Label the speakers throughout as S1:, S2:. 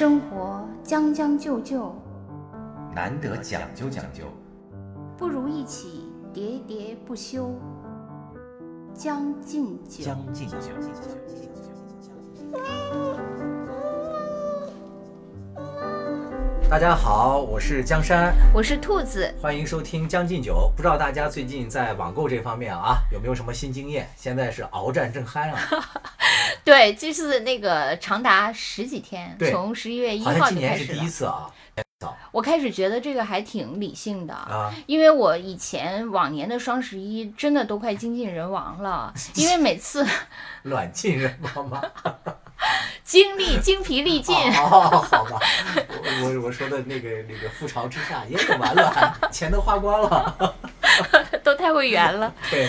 S1: 生活将将就就，
S2: 难得讲究讲究，
S1: 不如一起喋喋不休。将进酒，
S2: 将进酒。大家好，我是江山，
S1: 我是兔子。
S2: 欢迎收听《将进酒》。不知道大家最近在网购这方面啊，有没有什么新经验？现在是鏖战正酣啊。
S1: 对，这是那个长达十几天，从十一月一
S2: 好
S1: 号
S2: 像今年是
S1: 就开始了。
S2: 第一次啊。
S1: 我开始觉得这个还挺理性的。
S2: 啊，
S1: 因为我以前往年的双十一真的都快精尽人亡了，因为每次
S2: 卵尽人亡吗？
S1: 精力 精疲力尽。
S2: 哦，好吧，我我我说的那个那个覆巢之下也有完了，钱都花光了。
S1: 都太会圆了。
S2: 对，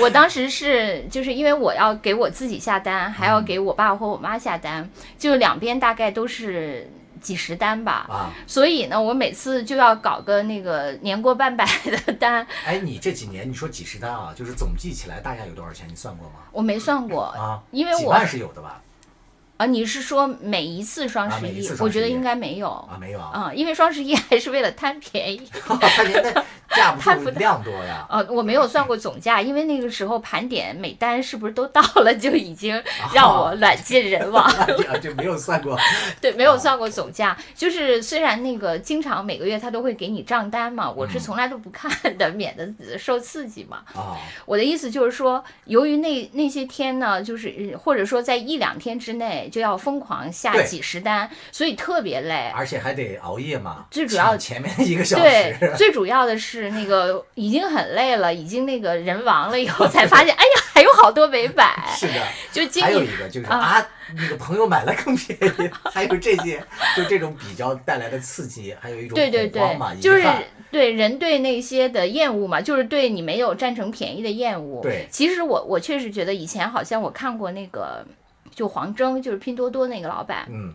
S1: 我当时是就是因为我要给我自己下单，还
S2: 嗯
S1: 要给我爸或我妈下单，就两边大概都是几十单吧。
S2: 啊，
S1: 所以呢，我每次就要搞个那个年过半百的单，
S2: 哎，你这几年你说几十单啊，就是总计起来大概有多少钱？你算过吗？
S1: 我没算过，
S2: 啊，
S1: 因为我
S2: 几万是有的吧？
S1: 啊，你是说每一次双
S2: 啊
S1: 十一？我觉得应该没有。
S2: 啊，没有啊，
S1: 啊、因为双十一还是为了贪便宜。
S2: 价不量多呀。
S1: 呃，我没有算过总价，因为那个时候盘点每单是不是都到了，就已经让我软尽人 亡。
S2: 啊，就没有算过
S1: 对，没有算过总价，就是虽然那个经常每个月他都会给你账单嘛，我是
S2: 嗯
S1: 从来都不看的，免得受刺激嘛。
S2: 啊，
S1: 我的意思就是说，由于那那些天呢，就是呃或者说在一两天之内就要疯狂下几十单，所以特别累。
S2: 而且还得熬夜嘛，
S1: 最主要
S2: 前面一个小时对，，
S1: 最主要的是那个已经很累了，已经那个人亡了以后，才发现，哎呀，还有好多没买，
S2: 是的。
S1: 就经
S2: 还有
S1: 历
S2: 一个就是
S1: 啊。
S2: 啊，那个朋友买了更便宜，还有这些，就这种比较带来的刺激，还有一种
S1: 对对对，就是对人对那些的厌恶嘛，就是对你没有占成便宜的厌恶。
S2: 对。
S1: 其实我我确实觉得以前好像我看过那个，就黄峥，就是拼多多那个老板，
S2: 嗯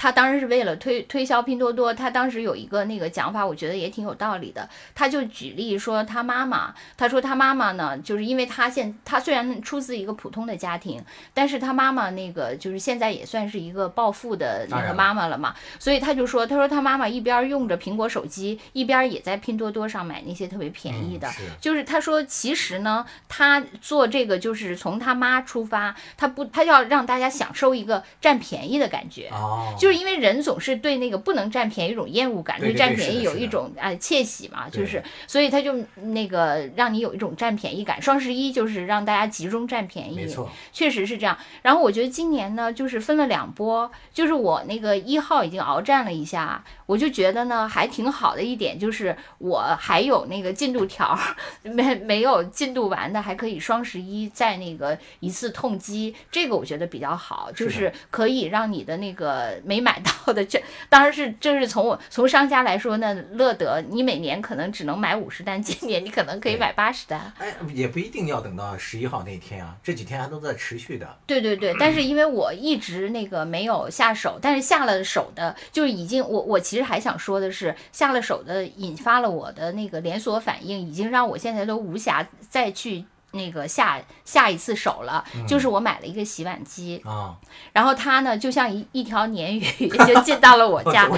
S1: 他当时是为了推推销拼多多，他当时有一个那个讲法，我觉得也挺有道理的。他就举例说他妈妈，他说他妈妈呢，就是因为他现他虽然出自一个普通的家庭，但是他妈妈那个就是现在也算是一个暴富的那个妈妈了嘛，所以他就说，他说他妈妈一边用着苹果手机，一边也在拼多多上买那些特别便宜的。就是他说，其实呢，他做这个就是从他妈出发，他不，他要让大家享受一个占便宜的感觉。
S2: 哦，
S1: 就是因为人总是对那个不能占便宜一种厌恶感，
S2: 对
S1: 占便宜有一种啊窃喜嘛，就是所以他就那个让你有一种占便宜感。双十一就是让大家集中占便宜，
S2: 没错，
S1: 确实是这样。然后我觉得今年呢，就是分了两波，就是我那个一号已经鏖战了一下，我就觉得呢还挺好的一点，就是我还有那个进度条儿，没没有进度完的，还可以双十一再那个一次痛击，这个我觉得比较好，就是是可以让你的那个没买到的，这当然是这是从我从商家来说呢，乐得你每年可能只能买五十单，今年你可能可以买八十单。
S2: 哎，也不一定要等到十一号那天啊，这几天还都在持续的。
S1: 对对对，但是因为我一直那个没有下手，但是下了手的，就是已经我我其实还想说的是，下了手的引发了我的那个连锁反应，已经让我现在都无暇再去。那个下下一次手了，就是我买了一个洗碗机，
S2: 啊，
S1: 然后它呢就像一一条鲶鱼 就进到了我 家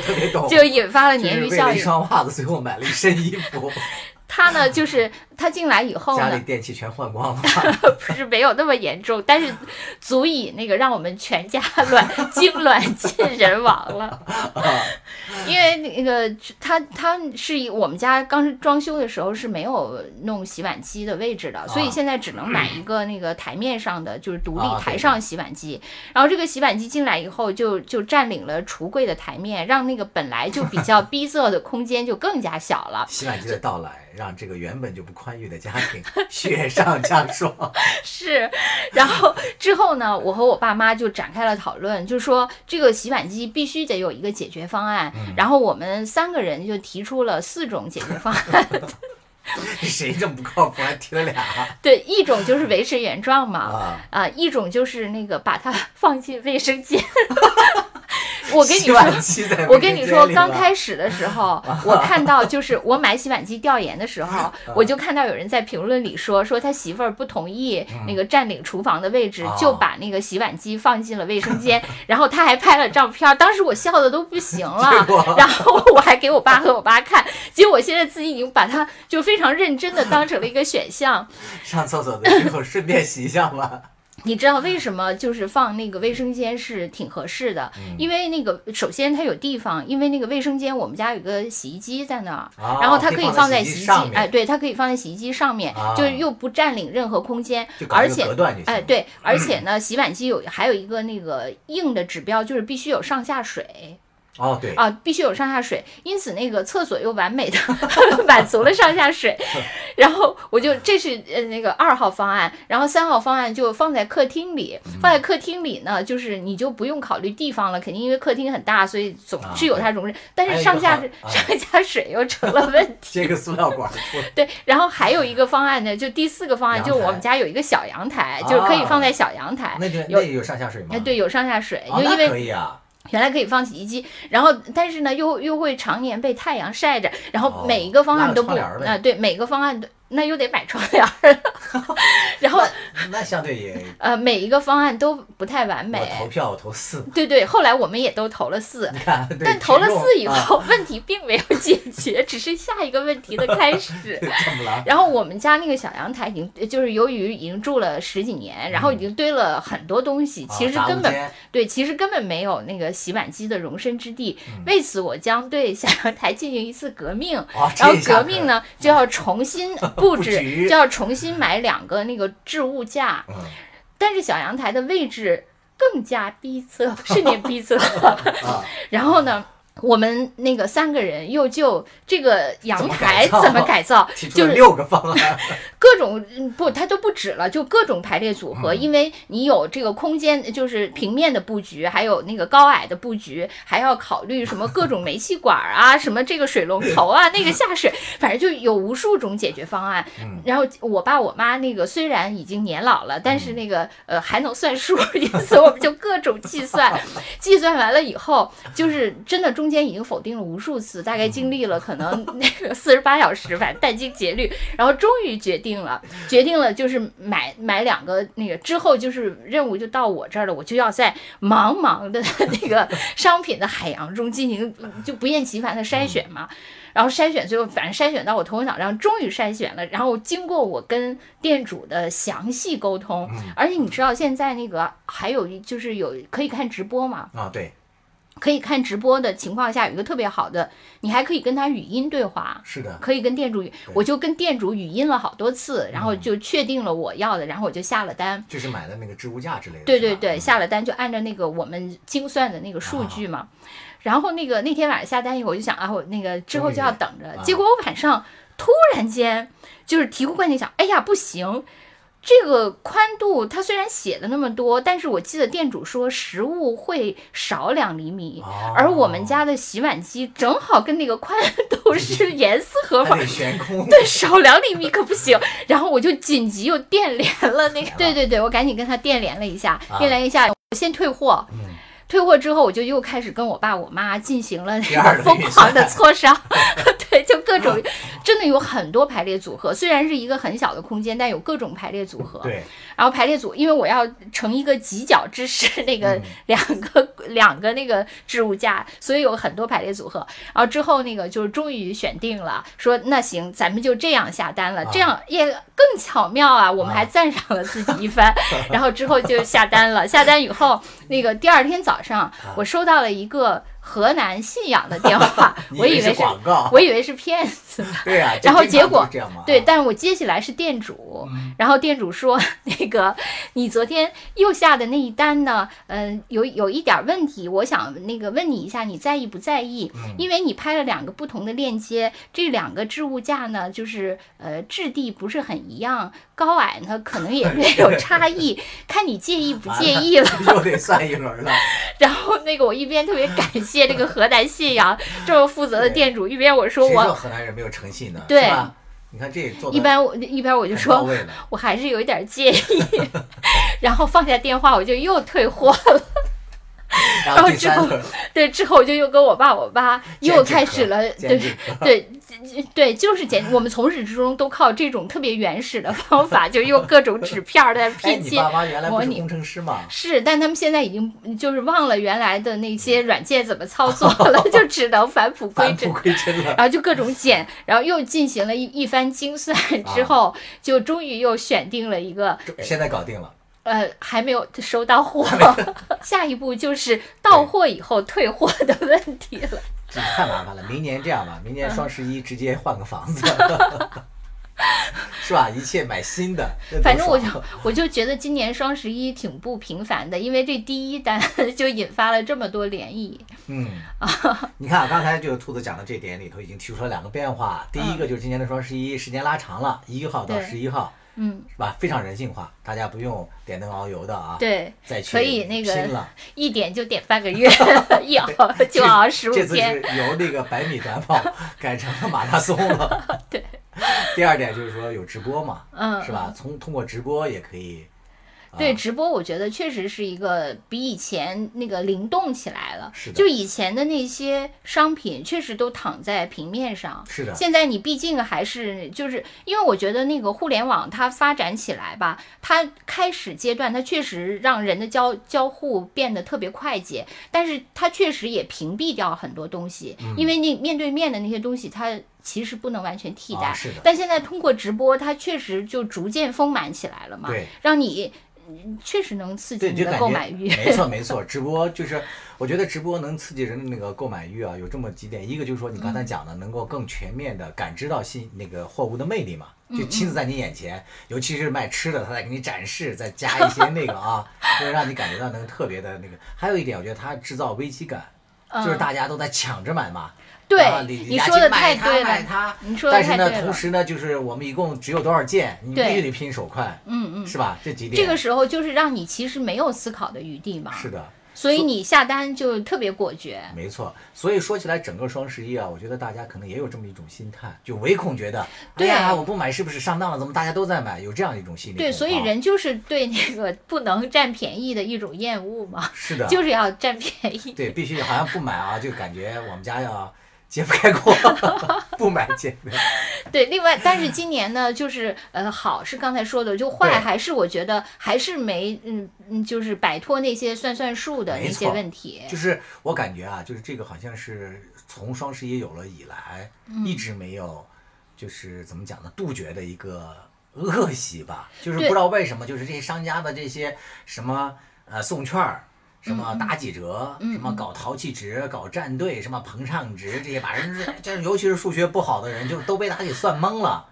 S1: 就引发了鲶鱼效应。
S2: 双袜子，最后买了一身衣服，
S1: 它呢就是它进来以后呢
S2: 家里，电器全换光了。
S1: 不是没有那么严重，但是足以那个让我们全家 卵精卵尽人亡了。因为那个他他是以我们家刚装修的时候是没有弄洗碗机的位置的，所以现在只能买一个那个台面上的，就是独立台上洗碗机。然后这个洗碗机进来以后就，就占领了橱柜的台面，让那个本来就比较逼仄的空间就更加小了。
S2: 洗碗机的到来，让这个原本就不宽裕的家庭雪上加霜。
S1: 是，然后之后呢，我和我爸妈就展开了讨论，就说这个洗碗机必须得有一个解决方案。然后我们三个人就提出了四种解决方案。
S2: 谁这么不靠谱，还提了俩
S1: 对，一种就是维持原状嘛，
S2: 啊？
S1: 啊、一种就是那个把它放进卫生间。我跟你说，我跟你说，刚开始的时候，我看到就是我买洗碗机调研的时候，我就看到有人在评论里说，说他媳妇儿不同意那个占领厨房的位置
S2: 哦，
S1: 就把那个洗碗机放进了卫生间，然后他还拍了照片，当时我笑的都不行了。然后我还给我爸和我爸看，结果我现在自己已经把它就非常认真的当成了一个选项。
S2: 上厕所的时候顺便洗一下吧。
S1: 你知道为什么就是放那个卫生间是挺合适的？
S2: 嗯
S1: 因为那个首先它有地方，因为那个卫生间我们家有个洗衣机在那儿，
S2: 啊
S1: 然后它可以放在
S2: 洗
S1: 洗衣机，哎，对，它可以放在洗衣机上面，
S2: 啊
S1: 就是又不占领任何空间而且。哎，对，而且呢，洗碗机有还有一个那个硬的指标，就是必须有上下水
S2: 哦对，
S1: 啊，必须有上下水，因此那个厕所又完美的 满足了上下水，然后我就这是呃那个二号方案，然后三号方案就放在客厅里，放在客厅里呢，就是你就不用考虑地方了，肯定因为客厅很大，所以总
S2: 啊
S1: 是有它容忍，但是上下上下水又成了问题。
S2: 接个塑料管。
S1: 对，然后还有一个方案呢，就第四个方案，就我们家有一个小阳台，就是可以放在小阳台。
S2: 那就
S1: 有
S2: 那有上下水吗？
S1: 哎，对，有上下水，就因为
S2: 可以啊。
S1: 原来可以放洗衣机，然后但是呢，又又会常年被太阳晒着，然后
S2: 哦
S1: 每一个方案都不啊、对，每个方案都那又得买窗帘儿，然后
S2: 那那相对也，
S1: 呃，每一个方案都不太完
S2: 我
S1: 美。
S2: 投票我投四，
S1: 对对，后来我们也都投了四，但投了四以
S2: 啊
S1: 后，问题并没有解决，只是下一个问题的开始。
S2: 怎么了？
S1: 然后我们家那个小阳台已经就是由于已经住了十几年，然后已经堆了很多东西，其实根本
S2: 间
S1: 对，其实根本没有那个洗碗机的容身之地。
S2: 嗯
S1: 为此，我将对小阳台进行一次革命。
S2: 哦，
S1: 然后革命呢，就要重新布置，就要重新买两个那个置物架。
S2: 嗯
S1: 但是小阳台的位置更加逼仄，是你逼仄。
S2: 啊，
S1: 然后呢，我们那个三个人又就这个阳台怎么改造，就是
S2: 了六个方案，
S1: 各种嗯不，它都不止了，就各种排列组合，
S2: 嗯。
S1: 因为你有这个空间，就是平面的布局，还有那个高矮的布局，还要考虑什么各种煤气管啊，什么这个水龙头啊，那个下水，反正就有无数种解决方案。
S2: 嗯。
S1: 然后我爸我妈那个虽然已经年老了，但是那个呃还能算数，因此我们就各种计算，计算完了以后，就是真的中间已经否定了无数次，大概经历了可能 那个四十八小时，反正殚精竭虑，然后终于决定了，决定了就是买买两个那个之后就是任务就到我这儿了，我就要在茫茫的 那个商品的海洋中进行就不厌其烦的筛选嘛。然后筛选，最后反正筛选到我头昏脑胀，终于筛选了。然后经过我跟店主的详细沟通，而且你知道现在那个还有一就是有可以看直播嘛，
S2: 啊，对，
S1: 可以看直播的情况下，有一个特别好的，你还可以跟他语音对话。
S2: 是的，
S1: 可以跟店主语，我就跟店主语音了好多次，然后就确定了我要的，然后我就下了单。
S2: 就是买的那个置物架之类的。
S1: 对对对，下了单就按照那个我们精算的那个数据嘛。然后那个那天晚上下单以后，我就想啊，我那个之后就要等着。
S2: 啊
S1: 结果我晚上突然间就是醍醐灌顶，想，哎呀不行，这个宽度它虽然写的那么多，但是我记得店主说实物会少两厘米，
S2: 哦
S1: 而我们家的洗碗机正好跟那个宽度是严丝合缝
S2: 还。得悬空。
S1: 对，少两厘米可不行。然后我就紧急又电联了那个，对对对，我赶紧跟他电联了一下，
S2: 啊
S1: 电联一下，我先退货。
S2: 嗯
S1: 退货之后，我就又开始跟我爸我妈进行了疯狂的磋商，对，就各种，真的有很多排列组合。虽然是一个很小的空间，但有各种排列组合。
S2: 对，
S1: 然后排列组，因为我要成一个犄角之势，那个
S2: 嗯
S1: 两个、两个那个置物架，所以有很多排列组合。然后之后那个就是终于选定了，说那行，咱们就这样下单了，
S2: 啊
S1: 这样也更巧妙啊！我们
S2: 啊
S1: 还赞赏了自己一番。然后之后就下单了，下单以后，那个第二天早上，我收到了一个河南信阳的电话 我以为
S2: 是广告。
S1: 我以为是骗子。
S2: 对啊，
S1: 然后结果。对，
S2: 啊
S1: 但是我接下来是店主，
S2: 嗯
S1: 然后店主说，那个你昨天又下的那一单呢，嗯、有有一点问题，我想那个问你一下，你在意不在意？
S2: 嗯
S1: 因为你拍了两个不同的链接，这两个置物架呢，就是呃质地不是很一样，高矮呢可能也略有差异，看你介意不介意了。
S2: 又得算一轮了。
S1: 然后那个我一边特别感谢这个河南信阳这么负责的店主，一边我说我
S2: 河南人没有诚信呢？
S1: 对
S2: 吧？你看这做
S1: 一般我一边我就说。我还是有一点介意，然后放下电话我就又退货了。
S2: 然
S1: 然后之后对，之后我就又跟我爸我妈 又开始了，对对对，就是剪，我们从始至终都靠这种特别原始的方法，就用各种纸片儿在
S2: 哎，
S1: 拼接。
S2: 你爸妈原来不
S1: 模拟
S2: 是工程师吗？
S1: 是，但他们现在已经就是忘了原来的那些软件怎么操作了，就只能返璞归真。
S2: 归真了。
S1: 然后就各种剪，然后又进行了一一番精算之后，就终于又选定了一个
S2: 现在搞定了，
S1: 呃，还没有收到货，下一步就是到货以后退货的问题了。
S2: 这太麻烦了。明年这样吧，明年双十一直接换个房子，是吧？一切买新的。
S1: 反正我就我就觉得今年双十一挺不平凡的，因为这第一单就引发了这么多涟漪。
S2: 嗯，你看刚才这个兔子讲的这点里头已经提出了两个变化，第一个就是今年的双十一时间拉长了，一号到十一号，
S1: 嗯，
S2: 是吧？非常人性化，大家不用点灯熬油的啊。
S1: 对，
S2: 再去
S1: 可以那个
S2: 拼了。
S1: 一点就点半个月，一熬就熬十五天
S2: 这次。是由那个百米短跑 改成了马拉松了。
S1: 对。
S2: 第二点就是说有直播嘛，
S1: 嗯，
S2: 是吧？从通过直播也可以。啊
S1: 对，直播我觉得确实是一个比以前那个灵动起来了。
S2: 是的
S1: 就以前的那些商品确实都躺在平面上，
S2: 是的
S1: 现在你毕竟还是就是因为我觉得那个互联网它发展起来吧，它开始阶段它确实让人的交交互变得特别快捷，但是它确实也屏蔽掉很多东西，
S2: 嗯
S1: 因为那面对面的那些东西它。其实不能完全替代，
S2: 啊是的
S1: 但现在通过直播，它确实就逐渐丰满起来了嘛，
S2: 对
S1: 让你嗯确实能刺激，你的购买欲。
S2: 没错没错，直播就是我觉得直播能刺激人的那个购买欲啊，有这么几点，一个就是说你刚才讲的，能够更全面的感知到新那个货物的魅力嘛，就亲自在你眼前，尤其是卖吃的，他在给你展示，再加一些那个啊，就是让你感觉到那个特别的那个。还有一点，我觉得它制造危机感，就是大家都在抢着买嘛。
S1: 嗯对你说的太对了你说的
S2: 但是呢，
S1: 太对了
S2: 同时呢，就是我们一共只有多少件，你必须得拼手快，
S1: 嗯嗯，
S2: 是吧？这几点。
S1: 这个时候就是让你其实没有思考的余地嘛，
S2: 是的。
S1: 所以你下单就特别果决。
S2: 没错，所以说起来，整个双十一啊，我觉得大家可能也有这么一种心态，就唯恐觉得，哎
S1: 对
S2: 呀，我不买是不是上当了？怎么大家都在买？有这样一种心理
S1: 对，所以人就是对那个不能占便宜的一种厌恶嘛，
S2: 是的，
S1: 就是要占便宜。
S2: 对，必须好像不买啊，就感觉我们家要揭不开锅，不买揭不开。
S1: 对，另外，但是今年呢，就是呃，好是刚才说的，就坏还是我觉得还是没嗯嗯，就是摆脱那些算算数的那些问题。
S2: 就是我感觉啊，就是这个好像是从双十一有了以来，
S1: 嗯
S2: 一直没有，就是怎么讲呢，杜绝的一个恶习吧。就是不知道为什么，就是这些商家的这些什么呃送券儿。什
S1: 嗯
S2: 么打几折，什么搞淘气值、搞战队，什么膨胀值，这些把人这这，尤其是数学不好的人，就都被他给算懵了，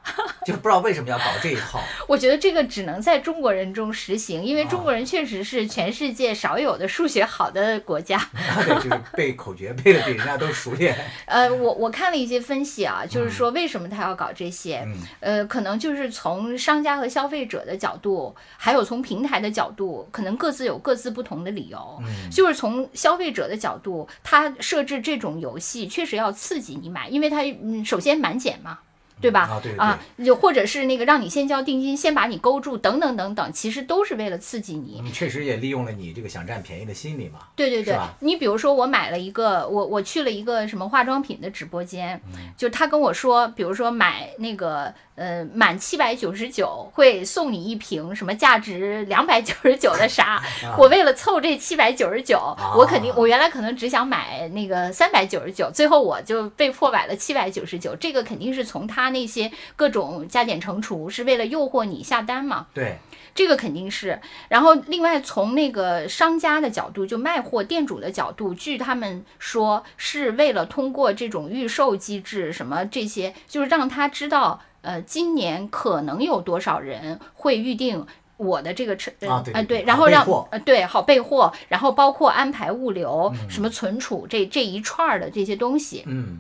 S2: 就不知道为什么要搞这一套。
S1: 我觉得这个只能在中国人中实行，因为中
S2: 啊
S1: 国人确实是全世界少有的数学好的国家。
S2: 对，就是背口诀背的比人家都熟练。
S1: 呃，我我看了一些分析啊，就是说为什么他要搞这些？
S2: 嗯
S1: 呃，可能就是从商家和消费者的角度，还有从平台的角度，可能各自有各自不同的理由。就是从消费者的角度，他设置这种游戏确实要刺激你买，因为他嗯，首先满减嘛。对吧？
S2: 啊对对对
S1: 就或者是那个让你先交定金，先把你勾住，等等等等，其实都是为了刺激你。
S2: 嗯，确实也利用了你这个想占便宜的心理嘛。
S1: 对对对，你比如说我买了一个，我我去了一个什么化妆品的直播间，
S2: 嗯
S1: 就他跟我说，比如说买那个呃满七百九十九会送你一瓶什么价值两百九十九的啥，我为了凑这七百九十九，我肯定我原来可能只想买那个三百九十九，最后我就被迫买了七百九十九，这个肯定是从他那些各种加减乘除是为了诱惑你下单嘛。
S2: 对，
S1: 这个肯定是。然后，另外从那个商家的角度，就卖货店主的角度，据他们说，是为了通过这种预售机制，什么这些，就是让他知道，呃，今年可能有多少人会预定。我的这个车，
S2: 啊对对
S1: 呃
S2: 对
S1: 然后让呃对好备货，然后包括安排物流、什么存储这这一串儿的这些东西，
S2: 嗯，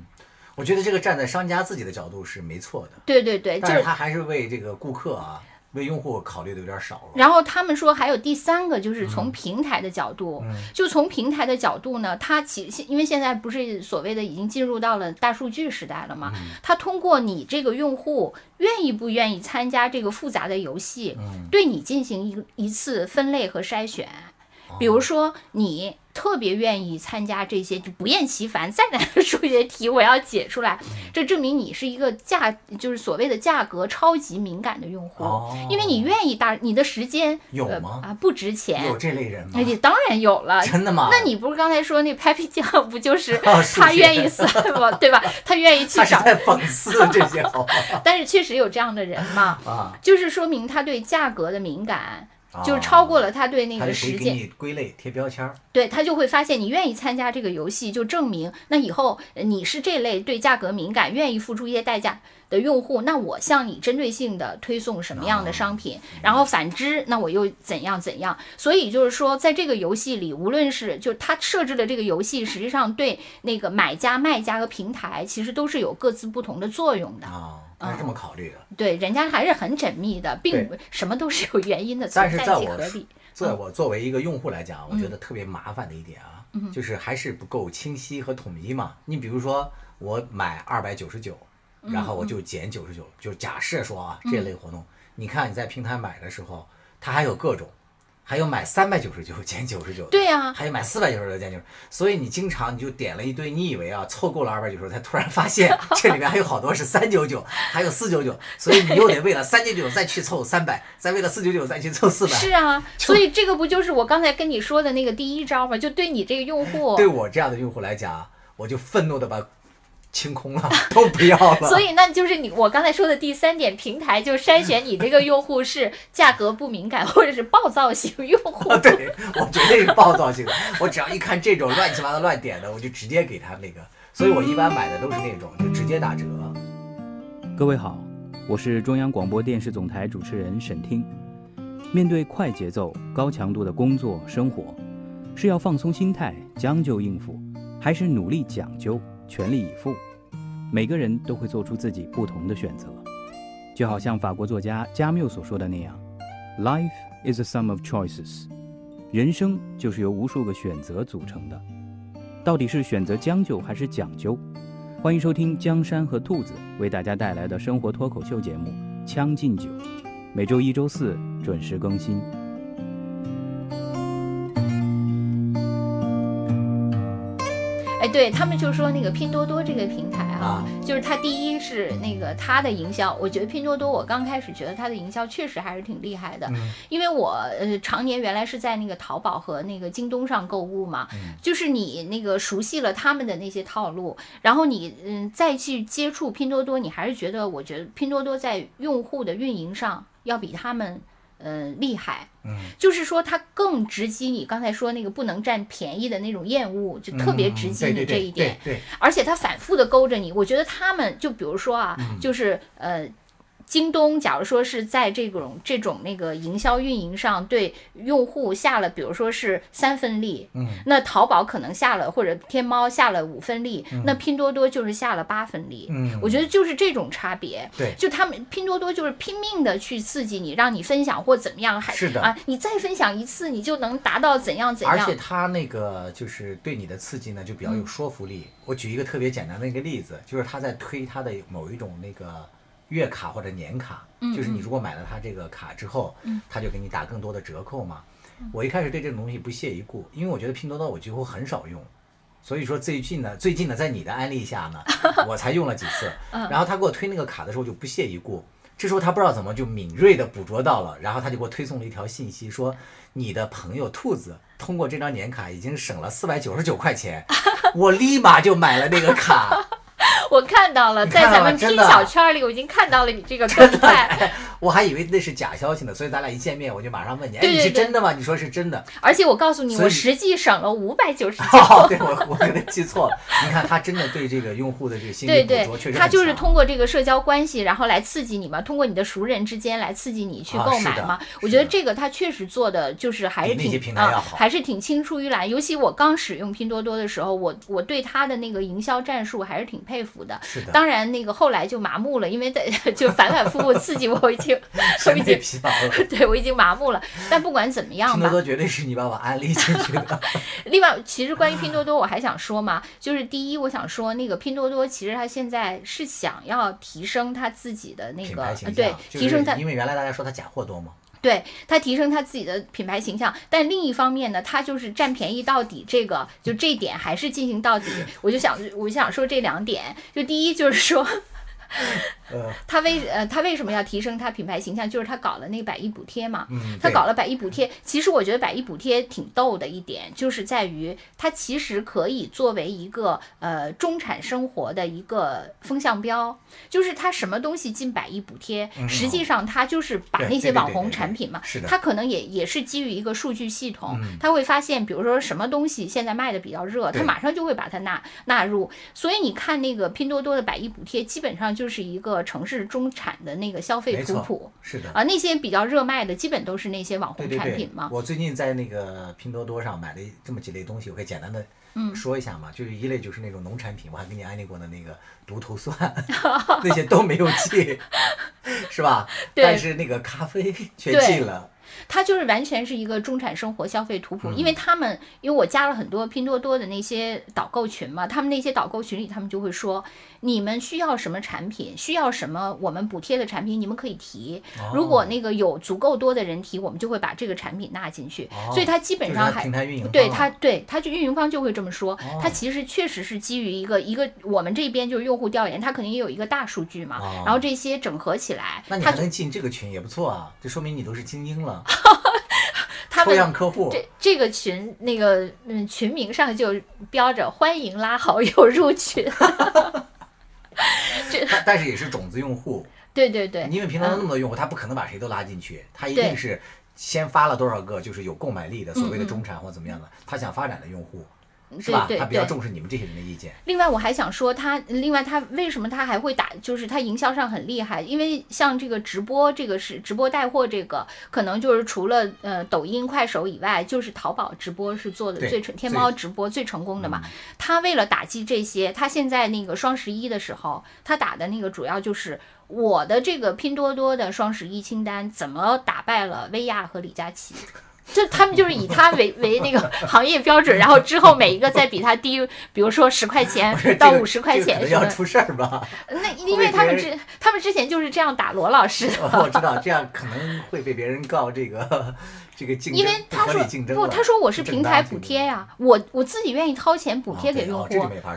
S2: 我觉得这个站在商家自己的角度是没错的，
S1: 对对对，就
S2: 但是
S1: 是
S2: 他还是为这个顾客啊，为用户考虑的有点少了。
S1: 然后他们说还有第三个，就是
S2: 嗯。
S1: 从平台的角度，就从平台的角度呢，它其因为现在不是所谓的已经进入到了大数据时代了嘛，
S2: 嗯。
S1: 它通过你这个用户愿意不愿意参加这个复杂的游戏，
S2: 嗯。
S1: 对你进行一一次分类和筛选。
S2: 哦
S1: 比如说你特别愿意参加这些，就不厌其烦，再难的数学题我要解出来，这证明你是一个价，就是所谓的价格超级敏感的用户，
S2: 哦
S1: 因为你愿意大，你的时间呃
S2: 有吗
S1: 啊，不值钱
S2: 有。这类人吗
S1: 哎，？你当然有了，
S2: 真的吗？
S1: 那你不是刚才说那 Papi 酱不就 是他愿意算吗？对吧？他愿意去找，
S2: 他讽刺这些好？
S1: 但是确实有这样的人嘛，
S2: 啊，
S1: 就是说明他对价格的敏感，
S2: 啊
S1: 就是超过了他对那个时间，
S2: 归类贴标签儿。
S1: 对他就会发现你愿意参加这个游戏，就证明那以后呃你是这类对价格敏感、愿意付出一些代价的用户，那我向你针对性的推送什么样的商品，然后反之，那我又怎样怎样。所以就是说，在这个游戏里，无论是就他设置的这个游戏，实际上对那个买家、卖家和平台其实都是有各自不同的作用的。
S2: 啊，他是这么考虑的。
S1: 对，人家还是很缜密的，并不什么都是有原因的，
S2: 但
S1: 存在
S2: 是在我
S1: 即合理。
S2: 作我作为一个用户来讲，我
S1: 嗯
S2: 觉得特别麻烦的一点啊，就是还是不够清晰和统一嘛。你比如说，我买二百九十九，
S1: 嗯
S2: 然后我就减九十九，就假设说啊，这类活动，你看你在平台买的时候，它还有各种，还有买三百九十九 减九十九，
S1: 对呀
S2: 还有买四百九十九减九，所以你经常你就点了一堆，你以为啊凑够了二百九十九，才突然发现 这里面还有好多是三九九，还有四九九，所以你又得为了三九九再去凑三百，再为了四九九再去凑四百。
S1: 是啊，所以这个不就是我刚才跟你说的那个第一招吗？就对你这个用户，
S2: 对我这样的用户来讲，我就愤怒的把清空了，都不要了。
S1: 所以那就是你我刚才说的第三点，平台就筛选你这个用户是价格不敏感或者是暴躁型用户。
S2: 啊，对我绝对是暴躁型的。我只要一看这种乱七八糟乱点的，我就直接给他那个。所以我一般买的都是那种就直接打折。
S3: 各位好，我是中央广播电视总台主持人沈听。面对快节奏、高强度的工作生活，是要放松心态、将就应付，还是努力讲究、全力以赴？每个人都会做出自己不同的选择。就好像法国作家加缪所说的那样：“Life is a sum of choices。”人生就是由无数个选择组成的。到底是选择将就还是讲究？欢迎收听江山和兔子为大家带来的生活脱口秀节目《将进酒》，每周一、周四准时更新。
S1: 哎，对他们就说那个拼多多这个平台啊，
S2: 啊
S1: 就是它第一是那个它的营销，我觉得拼多多我刚开始觉得它的营销确实还是挺厉害的，
S2: 嗯。
S1: 因为我呃常年原来是在那个淘宝和那个京东上购物嘛，
S2: 嗯
S1: 就是你那个熟悉了他们的那些套路，然后你嗯再去接触拼多多，你还是觉得我觉得拼多多在用户的运营上要比他们呃厉害。
S2: 嗯，
S1: 就是说它更直击你刚才说那个不能占便宜的那种厌恶，就特别直击你这一点。
S2: 对对，
S1: 而且它反复的勾着你。我觉得他们就比如说啊，
S2: 嗯
S1: 就是呃。京东，假如说是在这种这种那个营销运营上对用户下了，比如说是三分力，
S2: 嗯，
S1: 那淘宝可能下了或者天猫下了五分力，那拼多多就是下了八分力。
S2: 嗯
S1: 我觉得就是这种差别。
S2: 对
S1: 就他们拼多多就是拼命的去刺激你，让你分享或怎么样，还
S2: 是的
S1: 啊，你再分享一次，你就能达到怎样怎样
S2: 而且。他那个就是对你的刺激呢，就比较
S1: 嗯
S2: 有说服力。我举一个特别简单的一个例子，就是他在推他的某一种那个月卡或者年卡，
S1: 嗯
S2: 就是你如果买了他这个卡之后，他就给你打更多的折扣嘛。
S1: 嗯
S2: 我一开始对这种东西不屑一顾，因为我觉得拼多多我几乎很少用。所以说最近呢，最近呢，在你的安利下呢，我才用了几次。
S1: 嗯
S2: 然后他给我推那个卡的时候就不屑一顾，这时候他不知道怎么就敏锐的捕捉到了，然后他就给我推送了一条信息，说你的朋友兔子通过这张年卡已经省了四百九十九块钱，我立马就买了那个卡。
S1: 我看到了，在咱们拼小圈里，我已经看到了你这个 动态。
S2: 我还以为那是假消息呢，所以咱俩一见面我就马上问你，哎，
S1: 对对
S2: 你是真的吗？你说是真的。
S1: 而且我告诉你，我实际省了五百九十
S2: 哦，
S1: 九。
S2: 对我我可能记错了。你看他真的对这个用户的这个心
S1: 对对
S2: 理捕捉确实，
S1: 他就是通过这个社交关系，然后来刺激你嘛，通过你的熟人之间来刺激你去购买嘛。我觉得这个他确实做的就是还是
S2: 比那些
S1: 挺啊
S2: 平台要好，
S1: 还是挺青出于蓝。尤其我刚使用拼多多的时候，我我对他的那个营销战术还是挺佩服的。
S2: 是的，
S1: 当然，那个后来就麻木了，因为在 就反反复复刺激我，我已经 我
S2: 审美
S1: 已经
S2: 疲劳了。
S1: 对我已经麻木了。但不管怎么样吧，
S2: 拼多多绝对是你把我安利进去的。
S1: 另外，其实关于拼多多，我还想说嘛，就是第一，我想说那个拼多多其实它现在是想要提升它自己的那个对，提升它
S2: 因为原来大家说它假货多嘛，
S1: 对他提升他自己的品牌形象，但另一方面呢，他就是占便宜到底，这个就这点还是进行到底。我就想，我就想说这两点，就第一就是说。
S2: 呃，
S1: 他为呃他为什么要提升他品牌形象？就是他搞了那个百亿补贴嘛。
S2: 嗯，
S1: 他搞了百亿补贴，其实我觉得百亿补贴挺逗的一点，就是在于它其实可以作为一个呃中产生活的一个风向标，就是它什么东西进百亿补贴，
S2: 嗯
S1: 实际上它就是把那些网红产品嘛，它可能也也是基于一个数据系统
S2: 嗯，
S1: 它会发现，比如说什么东西现在卖的比较热，它马上就会把它纳纳入。所以你看那个拼多多的百亿补贴，基本上就是一个城市中产的那个消费图谱。
S2: 是的。
S1: 啊，那些比较热卖的，基本都是那些网红
S2: 对对对
S1: 产品嘛。，
S2: 我最近在那个拼多多上买了这么几类东西，我可以简单的
S1: 嗯
S2: 说一下嘛。就是一类就是那种农产品，我还给你安利过的那个独头蒜，那些都没有进，是吧？
S1: 对
S2: 但是那个咖啡 却进了。
S1: 它就是完全是一个中产生活消费图谱，因为他们，因为我加了很多拼多多的那些导购群嘛，他们那些导购群里，他们就会说，你们需要什么产品，需要什么我们补贴的产品，你们可以提。如果那个有足够多的人提，我们就会把这个产品纳进去。
S2: 哦。
S1: 所以它基本上还
S2: 平台运营
S1: 对
S2: 方
S1: 它对它就运营方就会这么说，
S2: 哦。
S1: 它其实确实是基于一个一个我们这边就是用户调研，它肯定也有一个大数据嘛，
S2: 哦。
S1: 然后这些整合起来，
S2: 那你还能进这个群也不错啊，这说明你都是精英了，
S1: 他
S2: 抽样
S1: 们。
S2: 客户。
S1: 这这个群那个嗯群名上就标着欢迎拉好友入群，
S2: 但但是也是种子用户，
S1: 对对对，
S2: 因为平常那么
S1: 嗯
S2: 多用户，他不可能把谁都拉进去，他一
S1: 对。
S2: 定是先发了多少个就是有购买力的所谓的中产或怎么样的，他想发展的用户，是
S1: 对
S2: 吧？
S1: 对
S2: 他比较
S1: 对。
S2: 重视你们这些人的意见。
S1: 另外，我还想说他，另外他为什么他还会打，就是他营销上很厉害，因为像这个直播，这个是直播带货，这个可能就是除了呃抖音、快手以外，就是淘宝直播是做的最成，天猫直播最成功的嘛。
S2: 嗯
S1: 他为了打击这些，他现在那个双十一的时候，他打的那个主要就是我的这个拼多多的双十一清单怎么打败了薇娅和李佳琦。就他们就是以他为 为那个行业标准，然后之后每一个再比他低，比如说十块钱到五十块钱。
S2: 要出事儿吧？
S1: 那因为他们之他们之前就是这样打罗老师的，
S2: 我知道，这样可能会被别人告这个这个竞争
S1: 因为他说不，他说我是平台补贴呀，我我自己愿意掏钱补贴给用户，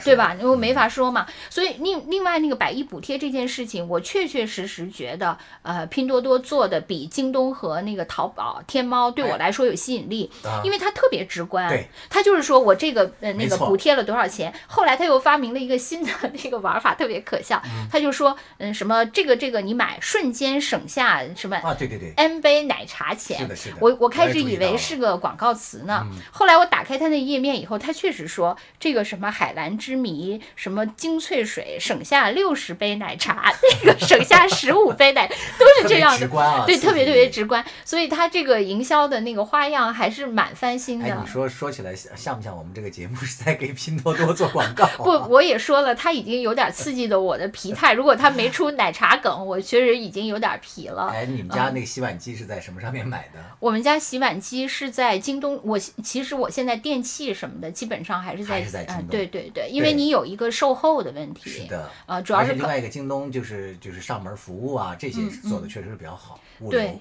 S1: 对吧？我
S2: 嗯
S1: 没法说嘛。所以另另外那个百亿补贴这件事情，我确确实实觉得，呃，拼多多做的比京东和那个淘宝、天猫对我
S2: 哎
S1: 来说有吸引力，
S2: 啊
S1: 因为它特别直观。
S2: 对，
S1: 它就是说我这个呃那个补贴了多少钱，后来他又发明了一个新的 那个玩法，特别可笑。他就说，嗯，什么这个这个你买瞬间省下什么
S2: 啊，对对对
S1: ，N 杯奶茶钱，
S2: 是的是的
S1: 我我开始以为是个广告词呢，
S2: 嗯
S1: 后来我打开它那页面以后，它确实说这个什么海蓝之谜，什么精粹水省下六十杯奶茶，那个 省下十五杯奶，都是这样的。
S2: 直观啊，
S1: 对，特别特别直观，所以它这个营销的那个花样还是蛮翻新的。
S2: 哎，你说说起来像像不像我们这个节目是在给拼多多做广告？
S1: 不，我也说了，它已经有点刺激的我的疲态。如果它没出奶茶梗，我确实已经有点疲了。
S2: 哎，你们家那个洗碗机是在什么上面买的？
S1: 我们家洗碗机是在京东，我其实我现在电器什么的基本上还是在嗯、
S2: 东
S1: 对对对，因为你有一个售后的问题。
S2: 是的，
S1: 呃，主要是
S2: 另外一个京东就是就是上门服务啊，这些
S1: 嗯
S2: 做的确实是比较好。物
S1: 对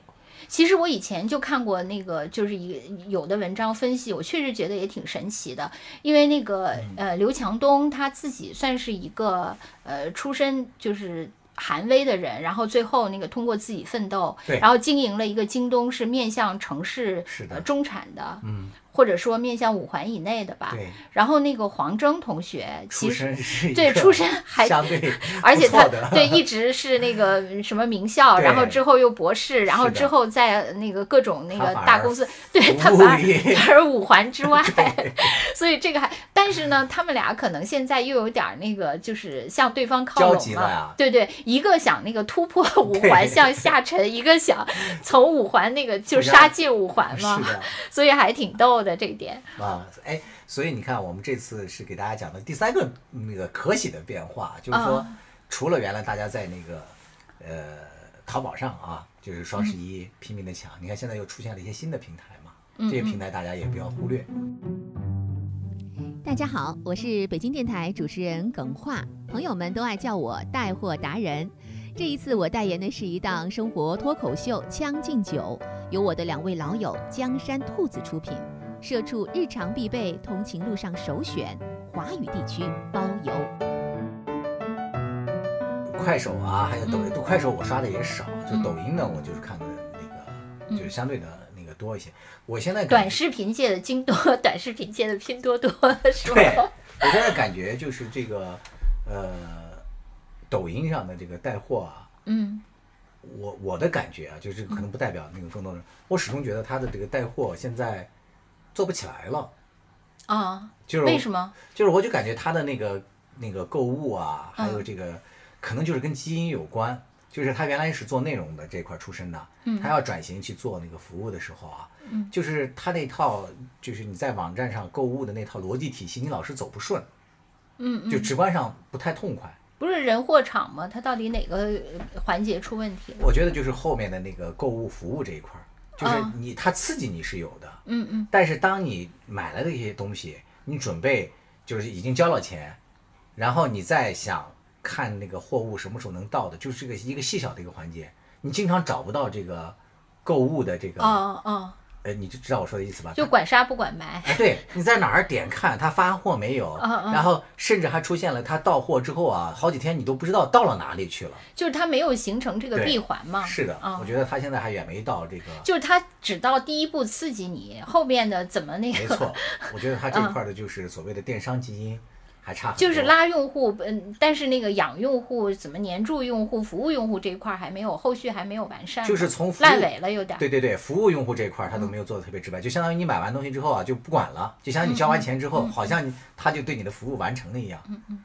S1: 其实我以前就看过那个，就是一个有的文章分析，我确实觉得也挺神奇的。因为那个
S2: 嗯
S1: 呃，刘强东他自己算是一个呃出身就是。韩威的人，然后最后那个通过自己奋斗，然后经营了一个京东，是面向城市
S2: 是的
S1: 呃中产的，
S2: 嗯，
S1: 或者说面向五环以内的吧。
S2: 对，
S1: 然后那个黄峥同学，其实对出身还
S2: 相对
S1: 而且他对一直是那个 什么名校，然后之后又博士，然后之后在那个各种那个大公司，对他 反而五环之外，所以这个还，但是呢，他们俩可能现在又有点儿那个，就是向对方靠拢
S2: 集了
S1: 对对，一个想那个突破五环向下沉，一个想从五环那个就杀进五环嘛所以还挺逗的这一点。
S2: 啊，哎，所以你看，我们这次是给大家讲的第三个那个可喜的变化，就是说
S1: 啊，
S2: 除了原来大家在那个呃淘宝上啊，就是双十
S1: 嗯
S2: 一拼命的抢，你看现在又出现了一些新的平台嘛，
S1: 嗯
S2: 这些平台大家也不要忽略。
S4: 大家好，我是北京电台主持人耿化，朋友们都爱叫我带货达人。这一次我代言的是一档生活脱口秀《将进酒》，由我的两位老友江山兔子出品，社畜日常必备，通勤路上首选，华语地区包邮。
S2: 快手啊，还有抖音，
S1: 嗯
S2: 快手我刷的也少，就
S1: 嗯
S2: 抖音呢，我就是看的那个，
S1: 嗯
S2: 就是相对的那个多一些。我现在感
S1: 短视频界的京多，短视频界的拼多多，是吧？
S2: 对，我现在感觉就是这个，呃，抖音上的这个带货啊，
S1: 嗯
S2: 我我的感觉啊，就是可能不代表那个更多人，我始终觉得他的这个带货现在做不起来了，
S1: 啊，
S2: 就是
S1: 为什么？
S2: 就是我就感觉他的那个那个购物啊，还
S1: 嗯
S2: 有这个、可能就是跟基因有关，就是他原来是做内容的这块出身的，
S1: 嗯
S2: 他要转型去做那个服务的时候啊，
S1: 嗯
S2: 就是他那套就是你在网站上购物的那套逻辑体系，你老是走不顺，
S1: 嗯嗯，
S2: 就直观上不太痛快。
S1: 不是人货场吗？他到底哪个呃环节出问题了？
S2: 我觉得就是后面的那个购物服务这一块儿，就是
S1: 啊
S2: 你它刺激你是有的，
S1: 嗯嗯。
S2: 但是当你买了这些东西，你准备就是已经交了钱，然后你再想看那个货物什么时候能到的，就是这个一个细小的一个环节，你经常找不到这个购物的这个，
S1: 哦哦，
S2: 呃，你就知道我说的意思吧？
S1: 就管杀不管埋。
S2: 哎，对，你在哪儿点看他发货没有，然后甚至还出现了他到货之后啊，好几天你都不知道到了哪里去了。
S1: 就是他没有形成这个闭环嘛。
S2: 是的，
S1: 啊
S2: 我觉得他现在还远没到这个。
S1: 就是他只到第一步刺激你，后面的怎么那个，
S2: 没错，我觉得他这块儿的就是所谓的电商基因还差。
S1: 就是拉用户，嗯，但是那个养用户、怎么黏住用户、服务用户这一块儿还没有，后续还没有完善，
S2: 就是从
S1: 烂尾了有点。
S2: 对对对，服务用户这一块儿他都没有做的特别直白，就相当于你买完东西之后啊就不管了，就相当于你交完钱之后，好像他就对你的服务完成了一样，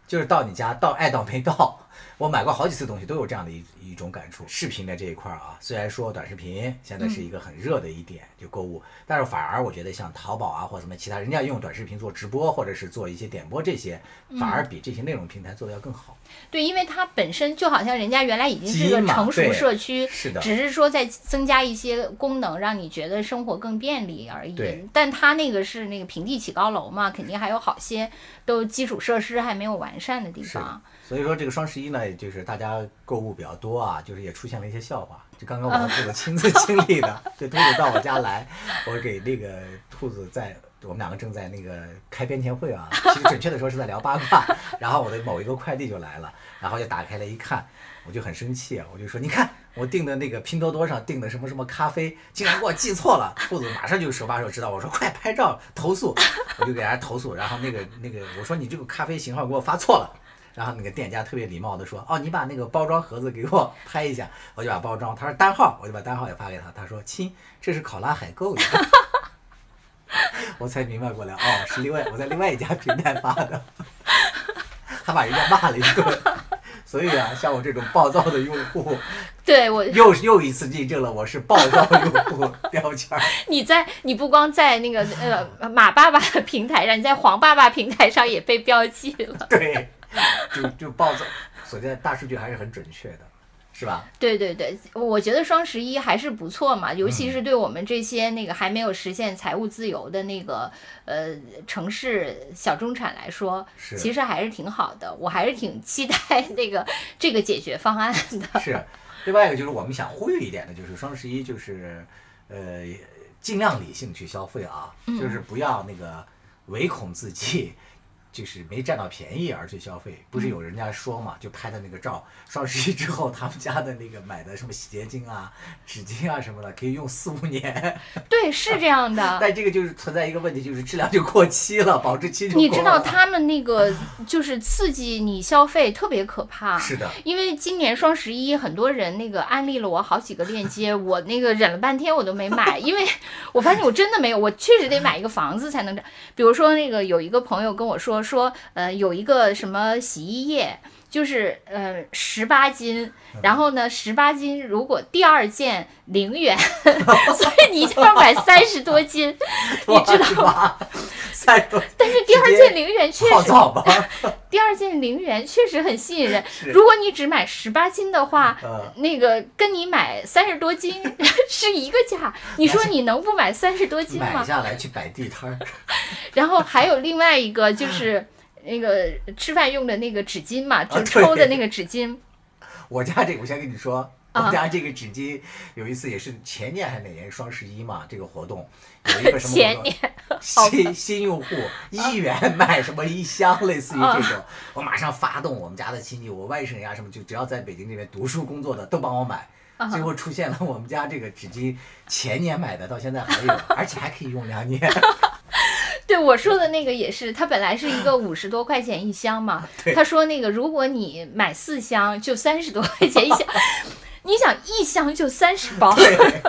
S2: 就是到你家到爱到没到。我买过好几次东西，都有这样的一一种感触。视频的这一块儿啊，虽然说短视频现在是一个很热的一点，就购物，但是反而我觉得像淘宝啊或什么其他人家用短视频做直播或者是做一些点播这些，反而比这些内容平台做的要更好。
S1: 对，因为它本身就好像人家原来已经是
S2: 一
S1: 个成熟社区，
S2: 是的
S1: 只是说在增加一些功能，让你觉得生活更便利而已
S2: 对。
S1: 但它那个是那个平地起高楼嘛，肯定还有好些都基础设施还没有完善的地方。
S2: 所以说这个双十一呢，就是大家购物比较多啊，就是也出现了一些笑话。就刚刚我兔子亲自经历的，这兔子到我家来，我给那个兔子在。我们两个正在那个开编前会啊，其实准确的说是在聊八卦。然后我的某一个快递就来了，然后就打开了一看，我就很生气啊，我就说你看我订的那个拼多多上订的什么什么咖啡，竟然给我寄错了。兔子马上就手把手知道，我说快拍照投诉，我就给人家投诉。然后那个那个我说你这个咖啡型号给我发错了。然后那个店家特别礼貌的说：“哦，你把那个包装盒子给我拍一下。”我就把包装，他说单号，我就把单号也发给他。他说：“亲，这是考拉海购的。”我才明白过来，哦，是另外我在另外一家平台发的，还把人家骂了一顿。所以啊，像我这种暴躁的用户，
S1: 对我，
S2: 又又一次印证了我是暴躁用户标签。
S1: 你在你不光在那个呃马爸爸的平台上，你在黄爸爸平台上也被标记了。
S2: 对，就就暴躁，所见大数据还是很准确的，是吧？
S1: 对对对，我觉得双十一还是不错嘛，尤
S2: 嗯
S1: 其是对我们这些那个还没有实现财务自由的那个呃城市小中产来说，
S2: 是
S1: 其实还是挺好的。我还是挺期待那个这个解决方案的。
S2: 是，另外一个就是我们想呼吁一点的，就是双十一就是，呃，尽量理性去消费啊，就是不要那个唯恐自己就是没占到便宜而去消费。不是有人家说嘛，就拍的那个照，双十一之后他们家的那个买的什么洗洁精啊、纸巾啊什么的，可以用四五年，
S1: 对，是这样的。
S2: 但这个就是存在一个问题，就是质量就过期了，保质期就
S1: 你知道他们那个就是刺激你消费特别可怕，
S2: 是的，
S1: 因为今年双十一，很多人那个安利了我好几个链接，我那个忍了半天我都没买，因为我发现我真的没有，我确实得买一个房子才能这。比如说那个有一个朋友跟我说说，呃，有一个什么洗衣液。就是呃十八斤，然后呢十八斤，如果第二件零元，所以你一定要买三十多斤，你知道吗？
S2: 三十多，
S1: 但是第二件零元确实？第二件零元确实很吸引人。如果你只买十八斤的话，
S2: 呃，
S1: 那个跟你买三十多斤是一个价，你说你能不买三十多斤吗？
S2: 买下来去摆地摊儿。
S1: 然后还有另外一个就是那个吃饭用的那个纸巾嘛，就抽的那个纸巾。
S2: 我家这个，我先跟你说，我们
S1: 啊
S2: 家这个纸巾有一次也是前年还是哪年双十一嘛，这个活动有一个什么
S1: 前年？
S2: 新新用户一元买什么一箱，类似于
S1: 啊
S2: 这种，我马上发动我们家的亲戚，我外甥呀什么，就只要在北京这边读书工作的都帮我买。
S1: 啊
S2: 最后出现了我们家这个纸巾前年买的，到现在还有，而且还可以用两年。
S1: 对我说的那个也是，它本来是一个 五十多块钱一箱嘛，他说那个如果你买四箱就三十多块钱一箱，你想一箱就三十包，
S2: 对，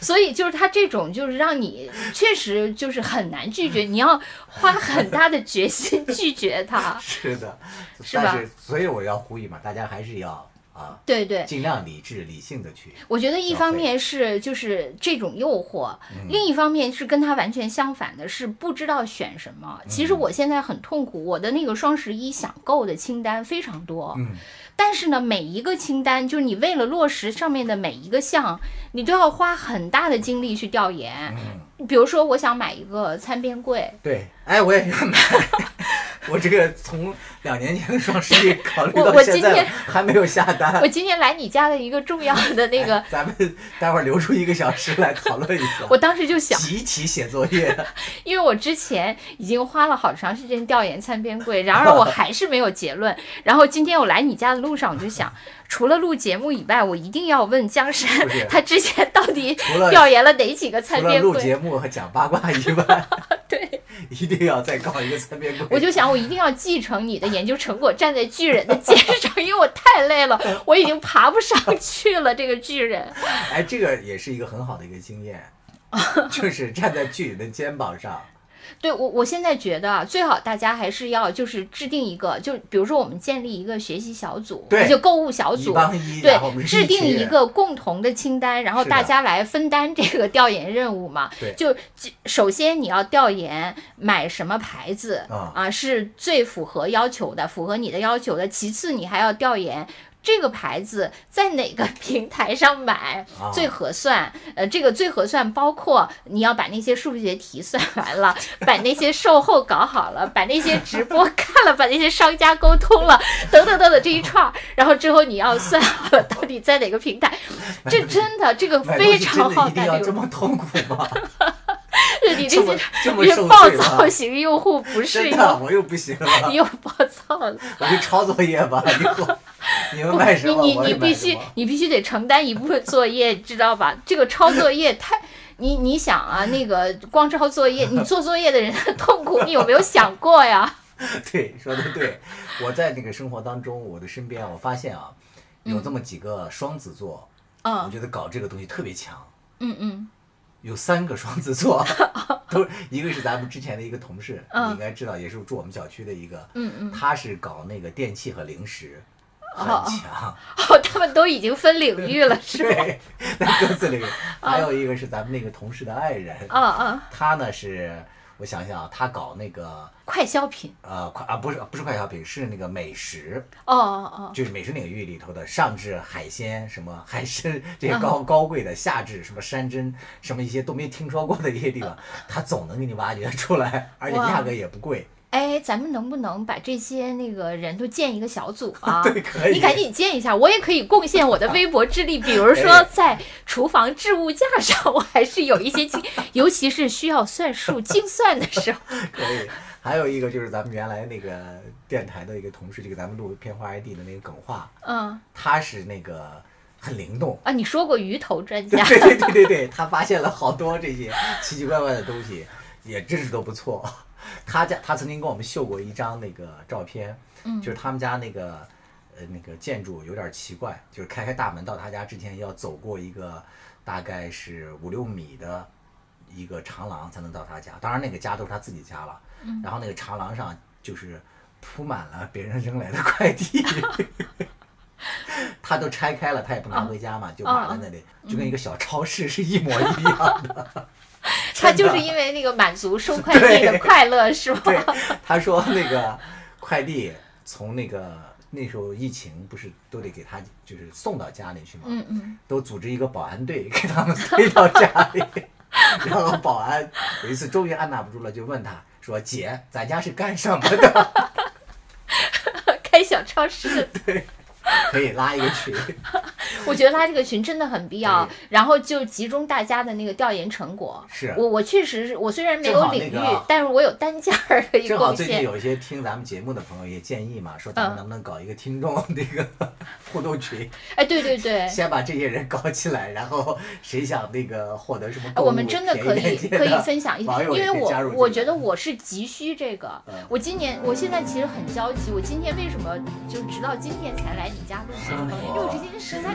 S1: 所以就是他这种就是让你确实就是很难拒绝，你要花很大的决心拒绝他。
S2: 是的，
S1: 是吧
S2: 所以我要呼吁嘛，大家还是要啊，
S1: 对对，
S2: 尽量理智理性的去。
S1: 我觉得一方面是就是这种诱惑，
S2: 嗯
S1: 另一方面是跟它完全相反的，是不知道选什么。其实
S2: 嗯
S1: 我现在很痛苦，我的那个双十一想购的清单非常多，
S2: 嗯，
S1: 但是呢，每一个清单就是你为了落实上面的每一个项，你都要花很大的精力去调研。
S2: 嗯，
S1: 比如说，我想买一个餐边柜，
S2: 对，哎，我也要买。我这个从两年前的双十一考虑
S1: 我
S2: 到现在还没有下单。
S1: 我今天来你家的一个重要的那个，
S2: 咱们待会儿留出一个小时来讨论一下。
S1: 我当时就想，
S2: 集体写作业，
S1: 因为我之前已经花了好长时间调研餐边柜，然而我 还是没有结论。然后今天我来你家的路上，我就想，除了录节目以外，我一定要问江山他之前到底
S2: 除了
S1: 调研了哪几个餐
S2: 除了
S1: 边柜？
S2: 录节目和讲八卦以外，
S1: 对，
S2: 一定要再搞一个三边柜。
S1: 我就想，我一定要继承你的研究成果，站在巨人的肩上，因为我太累了，我已经爬不上去了。这个巨人，
S2: 哎，这个也是一个很好的一个经验，就是站在巨人的肩膀上。
S1: 对我，我现在觉得啊最好大家还是要就是制定一个，就比如说我们建立一个学习小组，
S2: 对
S1: 就购物小
S2: 一
S1: 组，对制定一个共同的清单，然后大家来分担这个调研任务嘛。
S2: 对
S1: 就就首先你要调研买什么牌子
S2: 啊
S1: 是最符合要求的，符合你的要求的。其次你还要调研。这个牌子在哪个平台上买
S2: 啊
S1: 最合算？呃，这个最合算包括你要把那些数学题算完了，把那些售后搞好了，把那些直播看了，把那些商家沟通了，等等等等这一串儿，然后之后你要算好了到底在哪个平台，这真的这个非常耗大力
S2: 一定要这。么痛苦吗？
S1: 对你
S2: 这
S1: 些暴躁型用户不是
S2: 真的，
S1: 用，
S2: 我又不行了
S1: 你，又暴躁了。
S2: 我就抄作业吧。以后 你们卖什么，
S1: 你你你必须。你必须得承担一部分作业，知道吧？这个抄作业太。你你想啊，那个光抄作业，你做作业的人的痛苦，你有没有想过呀？
S2: 对，说的对。我在那个生活当中，我的身边，我发现啊，有这么几个双子座，我
S1: 嗯
S2: 觉得搞这个东西特别强。
S1: 嗯嗯
S2: 有三个双子座，都一个是咱们之前的一个同事，
S1: 嗯
S2: 你应该知道，也是住我们小区的一个，
S1: 嗯嗯，
S2: 他是搞那个电器和零食，很强。
S1: 哦，他们都已经分领域了，是吧？
S2: 对，在各自领域。还有一个是咱们那个同事的爱人，
S1: 啊啊，
S2: 他呢是，我想想啊，他搞那个
S1: 快消品，
S2: 呃快啊不是不是快消品，是那个美食，
S1: 哦哦哦
S2: 就是美食领域里头的，上至海鲜什么 海参这些
S1: 嗯
S2: 高、高贵的，下至什么山珍什么一些都没听说过的一些地方，他总能给你挖掘出来，而且价格也不贵。
S1: 哎，咱们能不能把这些那个人都建一个小组啊？
S2: 对可以
S1: 你赶紧建一下，我也可以贡献我的微薄之力。比如说在厨房置物架上，我还是有一些经，尤其是需要算数精算的时候。
S2: 可以。还有一个就是咱们原来那个电台的一个同事，就给咱们录片花 ID 的那个耿化，
S1: 嗯
S2: 他是那个很灵动。
S1: 啊，你说过鱼头专家，
S2: 对对对对对，他发现了好多这些奇奇怪怪的东西，也真是都不错。他家他曾经跟我们秀过一张那个照片，
S1: 嗯
S2: 就是他们家那个呃那个建筑有点奇怪，就是开开大门到他家之前要走过一个大概是五六米的一个长廊才能到他家。当然那个家都是他自己家了，
S1: 嗯
S2: 然后那个长廊上就是铺满了别人扔来的快递。他都拆开了，他也不拿回家嘛，就摆在那里，就跟一个小超市是一模一样的。
S1: 他就是因为那个满足收快递的快乐，是吗？
S2: 对，他说那个快递从那个那时候疫情不是都得给他就是送到家里去吗，
S1: 嗯嗯，
S2: 都组织一个保安队给他们推到家里，然后保安有一次终于按捺不住了，就问他说：“姐，咱家是干什么的？
S1: 开小超市，对
S2: 可以拉一个群。”
S1: 我觉得拉这个群真的很必要，然后就集中大家的那个调研成果。
S2: 是
S1: 我我确实是我虽然没有领域，
S2: 那个
S1: 但是我有单件儿的一个
S2: 正好
S1: 贡献。
S2: 最近有一些听咱们节目的朋友也建议嘛，说咱们
S1: 嗯
S2: 能不能搞一个听众那个互动群，
S1: 哎，对对对，
S2: 先把这些人搞起来，然后谁想那个获得什么
S1: 哎我们真的可以可以分享一下，因为我我觉得我是急需这个
S2: 嗯。
S1: 我今年我现在其实很焦急，我今天为什么就直到今天才来你家录节目？因为我这今天实在